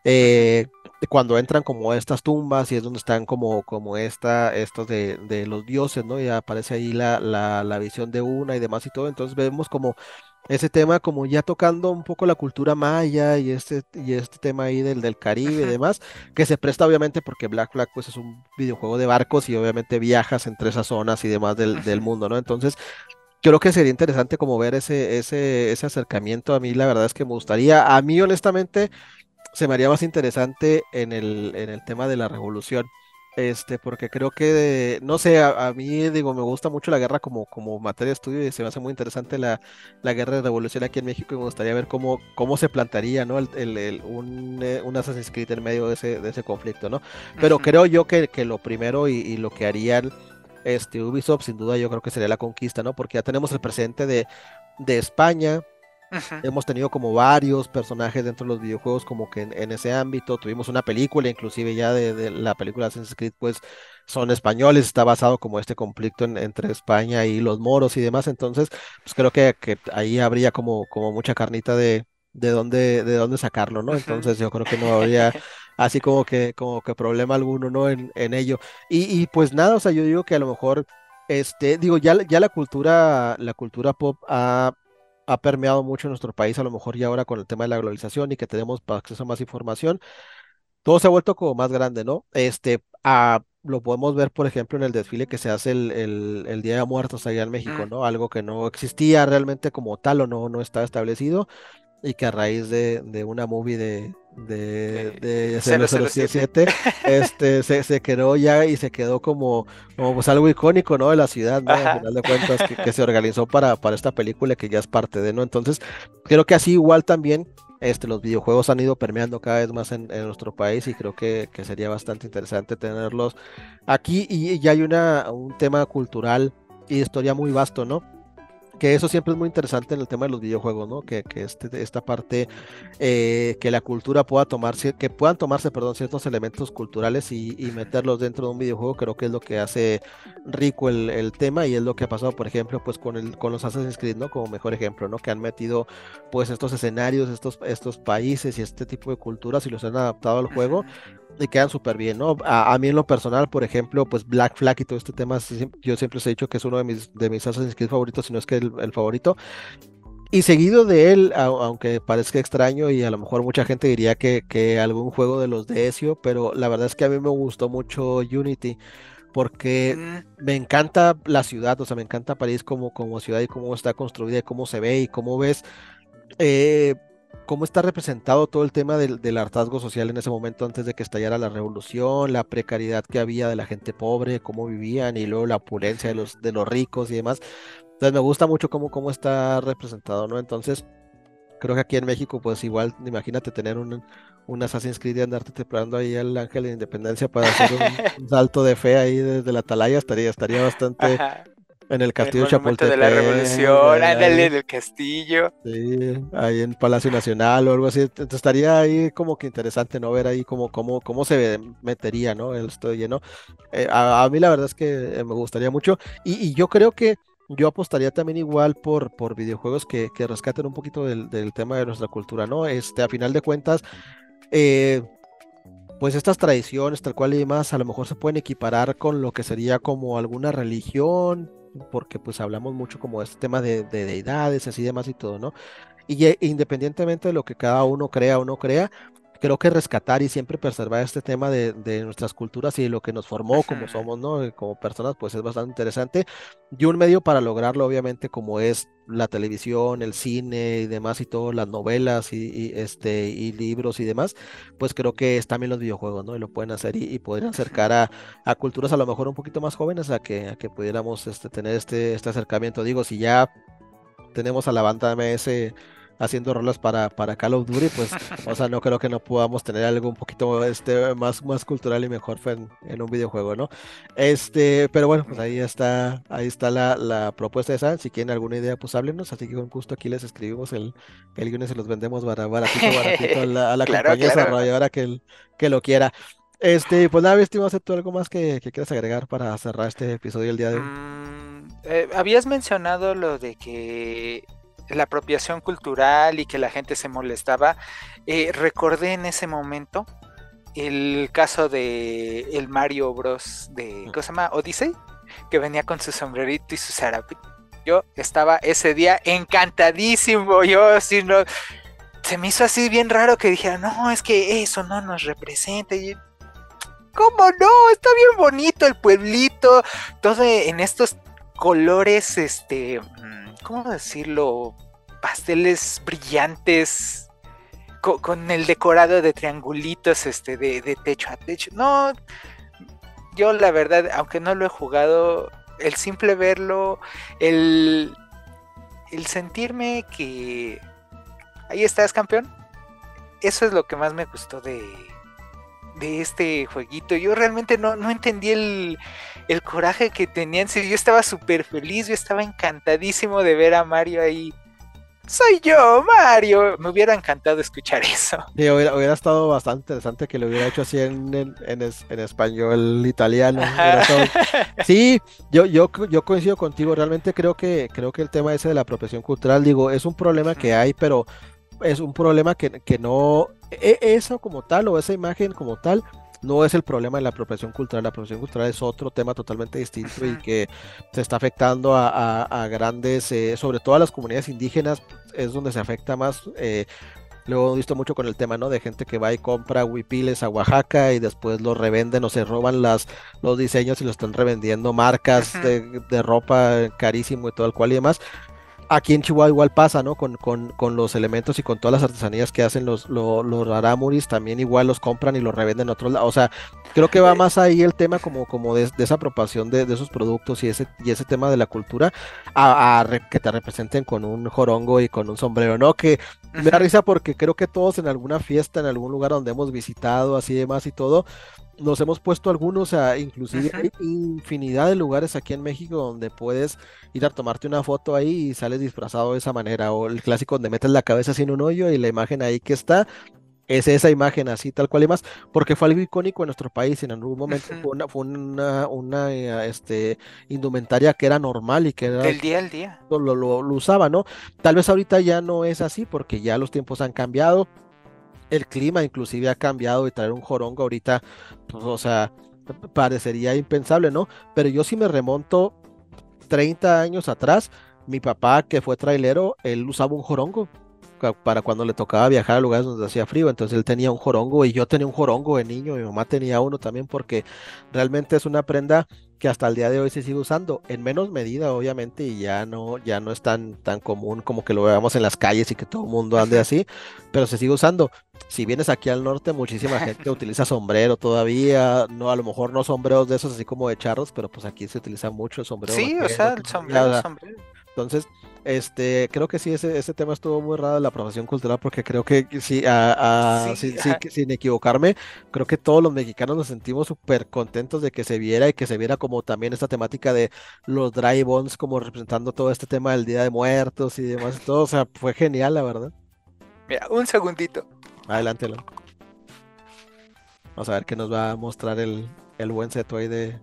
eh, cuando entran como estas tumbas y es donde están como, como esta, estos de, de los dioses, ¿no? Y aparece ahí la, la visión de una y demás y todo, entonces vemos como ese tema como ya tocando un poco la cultura maya y este, y este tema ahí del, del Caribe y demás, que se presta obviamente porque Black Flag pues es un videojuego de barcos y obviamente viajas entre esas zonas y demás del, del mundo, ¿no? Entonces, creo que sería interesante como ver ese, ese, ese acercamiento. A mí la verdad es que me gustaría, a mí honestamente, se me haría más interesante en el, en el tema de la revolución este, porque creo que, no sé, a, mí, digo, me gusta mucho la guerra como, como materia de estudio y se me hace muy interesante la, la guerra de revolución aquí en México y me gustaría ver cómo, cómo se plantaría, ¿no? El, el, un, eh, un, Assassin's Creed en medio de ese, de ese conflicto, ¿no? Pero creo yo que, que lo primero y, y, lo que harían este, Ubisoft, sin duda, yo creo que sería la conquista, ¿no? Porque ya tenemos el presente de, de España, Hemos tenido como varios personajes dentro de los videojuegos como que en, ese ámbito. Tuvimos una película, inclusive ya de, la película Assassin's Creed, pues son españoles, está basado como este conflicto entre España y los moros y demás. Entonces, pues creo que, ahí habría como, como mucha carnita de, de dónde, de dónde sacarlo, ¿no? Entonces yo creo que no habría así como que, como que problema alguno, ¿no? En, en ello. Y, y pues nada, o sea, yo digo que a lo mejor este, digo, ya, ya la cultura, la cultura pop ha ha permeado mucho en nuestro país, a lo mejor ya ahora con el tema de la globalización y que tenemos acceso a más información, todo se ha vuelto como más grande, ¿no? Este, a, lo podemos ver, por ejemplo, en el desfile que se hace el, el, Día de Muertos allá en México, ¿no? Algo que no existía realmente como tal o no, no estaba establecido y que a raíz de, de una movie de, de, de 007, este, se, se, quedó ya y se quedó como, como pues algo icónico, ¿no? De la ciudad, ¿no? Al final de cuentas, que, se organizó para, para esta película que ya es parte de, ¿no? Entonces, creo que así igual también este, los videojuegos han ido permeando cada vez más en, en nuestro país y creo que, que, sería bastante interesante tenerlos aquí y ya hay una, un tema cultural y historia muy vasto, ¿no? Que eso siempre es muy interesante en el tema de los videojuegos, ¿no? Que, que este, esta parte, eh, que la cultura pueda tomarse, que puedan tomarse, perdón, ciertos elementos culturales y, meterlos dentro de un videojuego, creo que es lo que hace rico el, el, tema y es lo que ha pasado, por ejemplo, pues con, el, con los Assassin's Creed, ¿no? Como mejor ejemplo, ¿no? Que han metido, pues, estos escenarios, estos, estos países y este tipo de culturas y los han adaptado al juego y quedan súper bien, ¿no? A, mí en lo personal, por ejemplo, pues Black Flag y todo este tema, yo siempre os he dicho que es uno de mis, de mis Assassin's Creed favoritos, si no es que el, favorito. Y seguido de él, aunque parezca extraño y a lo mejor mucha gente diría que, que algún juego de los de Ezio, pero la verdad es que a mí me gustó mucho Unity porque mm. me encanta la ciudad, o sea, me encanta París como, como ciudad y cómo está construida y cómo se ve y cómo ves eh, cómo está representado todo el tema del, del, hartazgo social en ese momento antes de que estallara la revolución, la precariedad que había de la gente pobre, cómo vivían y luego la opulencia de los, de los ricos y demás. Entonces me gusta mucho cómo, cómo está representado, ¿no? Entonces creo que aquí en México, pues igual, imagínate tener un, un Assassin's Creed y andarte preparando ahí al Ángel de Independencia para hacer un, salto de fe ahí desde la atalaya, estaría, estaría bastante... En el castillo el Chapultepec. de la revolución, ándale en el castillo. Sí, ahí en Palacio Nacional o algo así. Entonces estaría ahí como que interesante, ¿no? Ver ahí cómo, cómo, cómo se metería, ¿no? El estoy lleno. Eh, a, mí la verdad es que eh, me gustaría mucho. Y, yo creo que yo apostaría también igual por, por videojuegos que, que rescaten un poquito del, del, tema de nuestra cultura, ¿no? Este, a final de cuentas, eh, pues estas tradiciones, tal cual y demás, a lo mejor se pueden equiparar con lo que sería como alguna religión, porque pues hablamos mucho como de este tema de, deidades, así demás y todo, ¿no? Y independientemente de lo que cada uno crea o no crea, creo que rescatar y siempre preservar este tema de, nuestras culturas y de lo que nos formó como somos, ¿no? Eh, como personas, pues es bastante interesante. Y un medio para lograrlo, obviamente, como es la televisión, el cine y demás, y todo, las novelas y, este, y libros y demás, pues creo que es también los videojuegos, ¿no? Y lo pueden hacer y, y pueden acercar a, a, culturas a lo mejor un poquito más jóvenes a que, a que pudiéramos este, tener este, este acercamiento. Digo, si ya tenemos a la banda MS haciendo rolas para, para Call of Duty, pues, o sea, no creo que no podamos tener algo un poquito este, más, más cultural y mejor en, en un videojuego, ¿no? Este, pero bueno, pues ahí está, ahí está la, la propuesta esa. Si quieren alguna idea, pues háblenos. Así que con gusto aquí les escribimos el, el guion y se los vendemos baratito, baratito a la, a la compañía desarrolladora que, que lo quiera. Este, pues nada, estimado, ¿tú algo más que, que, quieras agregar para cerrar este episodio el día de hoy? Mm, eh, habías mencionado lo de que la apropiación cultural y que la gente se molestaba, eh, recordé en ese momento el caso de el Mario Bros. de, ¿cómo se llama? Odyssey, que venía con su sombrerito y su zarapito. Yo estaba ese día encantadísimo, yo así no... Se me hizo así bien raro que dijera, no, es que eso no nos representa. Y, ¿Cómo no? Está bien bonito el pueblito, todo en estos colores, este, ¿cómo decirlo? Pasteles brillantes con, el decorado de triangulitos este, de, techo a techo. No, yo la verdad, aunque no lo he jugado, el simple verlo, el, el sentirme que ahí estás campeón, eso es lo que más me gustó de, de este jueguito. Yo realmente no, no entendí el, el coraje que tenían. yo estaba súper feliz, yo estaba encantadísimo de ver a Mario ahí. Soy yo, Mario. Me hubiera encantado escuchar eso. Sí, hubiera, estado bastante interesante que lo hubiera hecho así en, en, español italiano. Sí, yo, yo, yo coincido contigo. Realmente creo que, creo que el tema ese de la apropiación cultural, digo, es un problema que hay, pero es un problema que, que no. E, eso como tal, o esa imagen como tal, no es el problema de la apropiación cultural, la apropiación cultural es otro tema totalmente distinto y que se está afectando a, grandes, eh, sobre todo a las comunidades indígenas, es donde se afecta más. Eh, Luego he visto mucho con el tema, ¿no? De gente que va y compra huipiles a Oaxaca y después los revenden o se roban las, los diseños y los están revendiendo marcas de, de, ropa carísimo y todo el cual y demás aquí en Chihuahua igual pasa, ¿no? Con, con, con, los elementos y con todas las artesanías que hacen los, los, los aramuris, también igual los compran y los revenden a otros lados. O sea, creo que va más ahí el tema como, como de, esa apropiación de, esos productos y ese, y ese tema de la cultura a, que te representen con un jorongo y con un sombrero, ¿no? Que me da risa porque creo que todos en alguna fiesta, en algún lugar donde hemos visitado, así demás y todo, nos hemos puesto algunos, a, inclusive hay infinidad de lugares aquí en México donde puedes ir a tomarte una foto ahí y sales disfrazado de esa manera, o el clásico donde metes la cabeza en un hoyo y la imagen ahí que está es esa imagen así tal cual y más, porque fue algo icónico en nuestro país, en algún momento fue una, fue una, una eh, este, indumentaria que era normal y que era... Del día al día. Lo, lo, lo, usaba, ¿no? Tal vez ahorita ya no es así porque ya los tiempos han cambiado, el clima inclusive ha cambiado y traer un jorongo ahorita, pues, o sea, parecería impensable, ¿no? Pero yo sí me remonto 30 años atrás, mi papá que fue trailero, él usaba un jorongo para cuando le tocaba viajar a lugares donde hacía frío. Entonces él tenía un jorongo y yo tenía un jorongo de niño, mi mamá tenía uno también porque realmente es una prenda que hasta el día de hoy se sigue usando, en menos medida obviamente, y ya no, ya no es tan, tan común como que lo veamos en las calles y que todo el mundo ande así, pero se sigue usando. Si vienes aquí al norte, muchísima gente utiliza sombrero todavía, no, a lo mejor no sombreros de esos así como de charros, pero pues aquí se utiliza mucho el sombrero. Sí, o sea, el sombrero, sombrero. Entonces, este, creo que sí, ese, ese tema estuvo muy raro de la profesión cultural, porque creo que sí, a, sí, sin equivocarme, creo que todos los mexicanos nos sentimos súper contentos de que se viera y que se viera como también esta temática de los dry bones, como representando todo este tema del Día de Muertos y demás, todo, o sea, fue genial, la verdad. Mira, un segundito. Adelante, Vamos a ver qué nos va a mostrar el, el buen seto ahí de,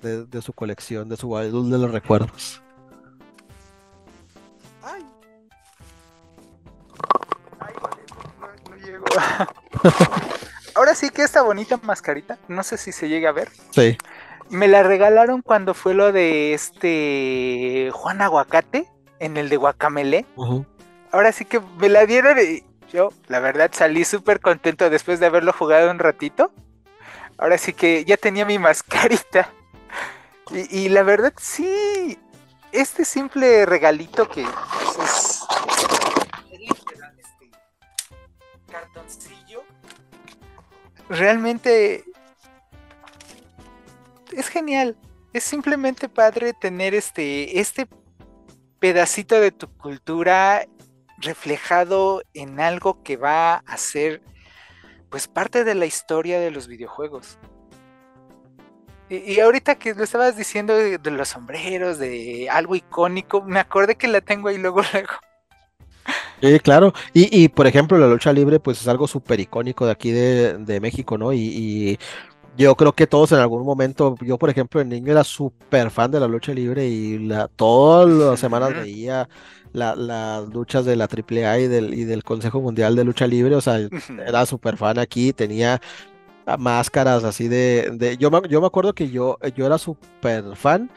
de, su colección, de su baúl de los recuerdos. Ahora sí que esta bonita mascarita, no sé si se llega a ver. Sí. Me la regalaron cuando fue lo de este Juan Aguacate en el de Guacamele. Ahora sí que me la dieron y yo, la verdad, salí súper contento después de haberlo jugado un ratito. Ahora sí que ya tenía mi mascarita. Y, la verdad, sí, este simple regalito que Realmente es genial. Es simplemente padre tener este, este pedacito de tu cultura reflejado en algo que va a ser pues parte de la historia de los videojuegos. Y, ahorita que lo estabas diciendo de, de, los sombreros, de algo icónico, me acordé que la tengo ahí luego, luego. Sí, claro. Y, y, por ejemplo, la lucha libre, pues es algo súper icónico de aquí de, de México, ¿no? Y, yo creo que todos en algún momento, yo por ejemplo, el niño era súper fan de la lucha libre y la, todas las semanas veía las luchas de la AAA y del, y del Consejo Mundial de Lucha Libre, o sea, era súper fan aquí, tenía máscaras así de, de yo, me, yo me acuerdo que yo, yo era súper fan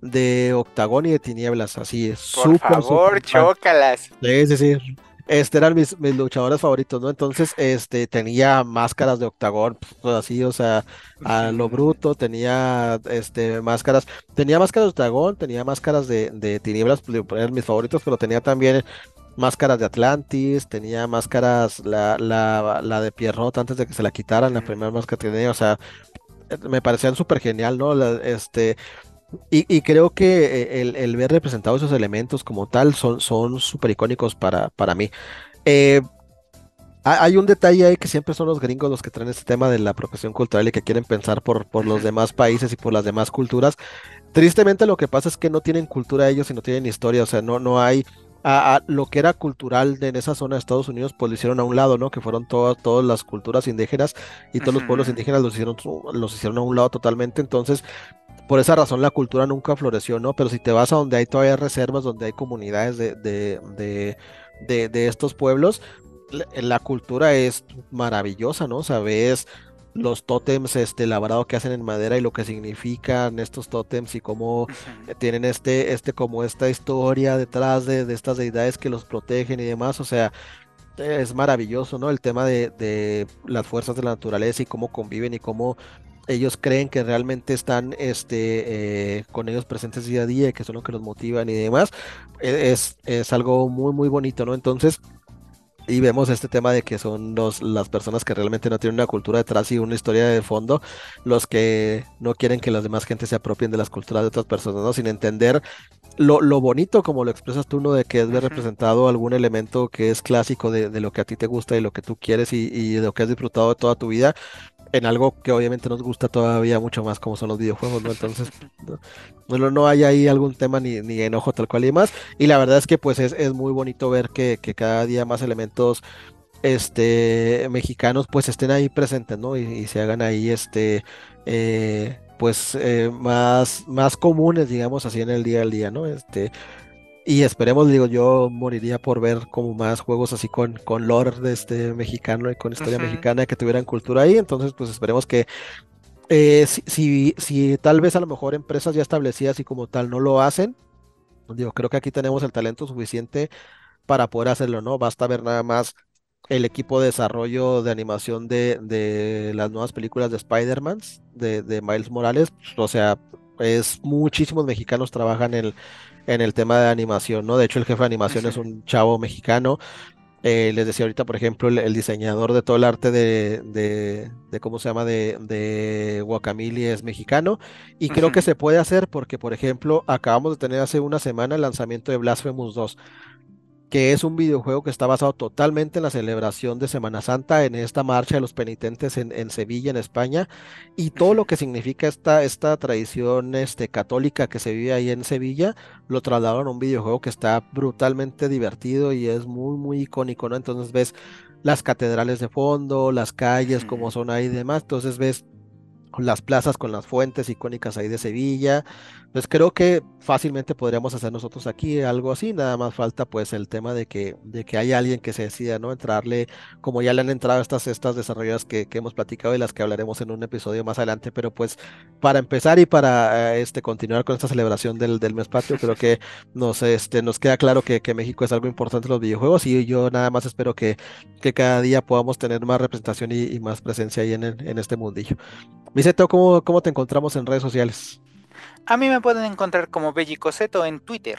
de Octagón y de Tinieblas, así es. Por favor, chócalas. Sí, sí, sí. Este eran mis, mis, luchadores favoritos, ¿no? Entonces, este, tenía máscaras de Octagón, pues, así, o sea, a lo bruto, tenía, este, máscaras, tenía máscaras de Octagón, tenía máscaras de, de Tinieblas, pues, eran mis favoritos, pero tenía también máscaras de Atlantis, tenía máscaras, la, la, la de Pierrot antes de que se la quitaran, la primera máscara que tenía, o sea, me parecían súper genial, ¿no? este, y, creo que eh, el, ver representados esos elementos como tal son súper icónicos para, para mí. Eh, hay un detalle ahí que siempre son los gringos los que traen este tema de la apropiación cultural y que quieren pensar por, por los demás países y por las demás culturas. Tristemente lo que pasa es que no tienen cultura ellos y no tienen historia, o sea, no, no hay a, lo que era cultural de, en esa zona de Estados Unidos, pues lo hicieron a un lado, ¿no? Que fueron todas, todas las culturas indígenas y todos los pueblos indígenas los hicieron, los hicieron a un lado totalmente. Entonces, por esa razón la cultura nunca floreció, ¿no? Pero si te vas a donde hay todavía reservas, donde hay comunidades de, de, de, de, estos pueblos, la, cultura es maravillosa, ¿no? Sabes los tótems este labrado que hacen en madera y lo que significan estos tótems y cómo tienen este este como esta historia detrás de, de, estas deidades que los protegen y demás o sea es maravilloso no el tema de, de, las fuerzas de la naturaleza y cómo conviven y cómo ellos creen que realmente están este, eh, con ellos presentes día a día, y que son los que los motivan y demás, e-, es, es algo muy, muy bonito, ¿no? Entonces, y vemos este tema de que son los, las personas que realmente no tienen una cultura detrás y una historia de fondo, los que no quieren que las demás gente se apropien de las culturas de otras personas, ¿no? Sin entender lo, lo bonito, como lo expresas tú, ¿no? De que es ver representado algún elemento que es clásico de, de, lo que a ti te gusta y lo que tú quieres y, y de lo que has disfrutado de toda tu vida, en algo que obviamente nos gusta todavía mucho más como son los videojuegos, ¿no? Entonces, no, no hay ahí algún tema ni, ni, enojo tal cual y más. Y la verdad es que pues es, es muy bonito ver que, que, cada día más elementos este mexicanos pues estén ahí presentes, ¿no? Y, se hagan ahí este eh, pues eh, más, más comunes, digamos así en el día al día, ¿no? Este, y esperemos, digo, yo moriría por ver como más juegos así con, con lore de este mexicano y con historia mexicana que tuvieran cultura ahí. Entonces, pues esperemos que eh, si, si, tal vez a lo mejor empresas ya establecidas y como tal no lo hacen, digo, creo que aquí tenemos el talento suficiente para poder hacerlo, ¿no? Basta ver nada más el equipo de desarrollo de animación de, de las nuevas películas de Spider-Man, de, de, Miles Morales, o sea, es muchísimos mexicanos trabajan en el, en el tema de animación, ¿no? De hecho, el jefe de animación es un chavo mexicano. Eh, les decía ahorita, por ejemplo, el, diseñador de todo el arte de, de, ¿cómo se llama? De, de Guacamili es mexicano. Y creo que se puede hacer porque, por ejemplo, acabamos de tener hace una semana el lanzamiento de Blasphemous 2 que es un videojuego que está basado totalmente en la celebración de Semana Santa, en esta marcha de los penitentes en, Sevilla, en España, y todo lo que significa esta, esta tradición este, católica que se vive ahí en Sevilla, lo trasladaron a un videojuego que está brutalmente divertido y es muy, muy icónico, ¿no? Entonces ves las catedrales de fondo, las calles, como son ahí y demás, entonces ves las plazas con las fuentes icónicas ahí de Sevilla. Pues creo que fácilmente podríamos hacer nosotros aquí algo así, nada más falta pues el tema de que, de que haya alguien que se decida, ¿no? Entrarle, como ya le han entrado estas, estas desarrolladas que, que hemos platicado y las que hablaremos en un episodio más adelante, pero pues para empezar y para eh, este, continuar con esta celebración del, del mes patrio, creo que nos, este, nos queda claro que, que México es algo importante en los videojuegos y yo nada más espero que, que cada día podamos tener más representación y, más presencia ahí en, en este mundillo. Vicente, ¿cómo, ¿cómo te encontramos en redes sociales? A mí me pueden encontrar como Bellicoseto en Twitter.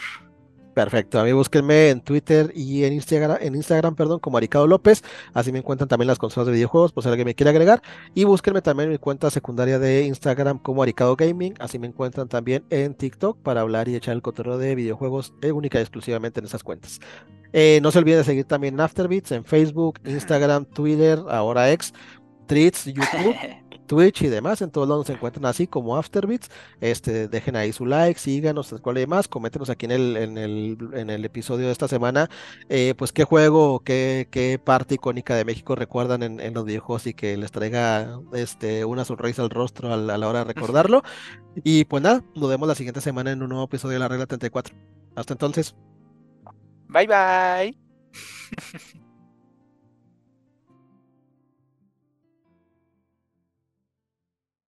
Perfecto, a mí búsquenme en Twitter y en Instagram, en Instagram, perdón, como Aricado López. Así me encuentran también las consolas de videojuegos, por si alguien me quiere agregar. Y búsquenme también en mi cuenta secundaria de Instagram como Aricado Gaming. Así me encuentran también en TikTok para hablar y echar el cotorreo de videojuegos eh, única y exclusivamente en esas cuentas. Eh, no se olviden de seguir también en Afterbeats, en Facebook, Instagram, Twitter, ahora X, Tweets, YouTube. Twitch y demás, en todos lados se encuentran así como Afterbeats. Este, dejen ahí su like, síganos, cuál y demás, coméntenos aquí en el, en el, en el episodio de esta semana, eh, pues qué juego, qué, qué parte icónica de México recuerdan en, los videojuegos y que les traiga este, una sonrisa al rostro a la, a la hora de recordarlo. Y pues nada, nos vemos la siguiente semana en un nuevo episodio de la regla 34. Hasta entonces. Bye bye.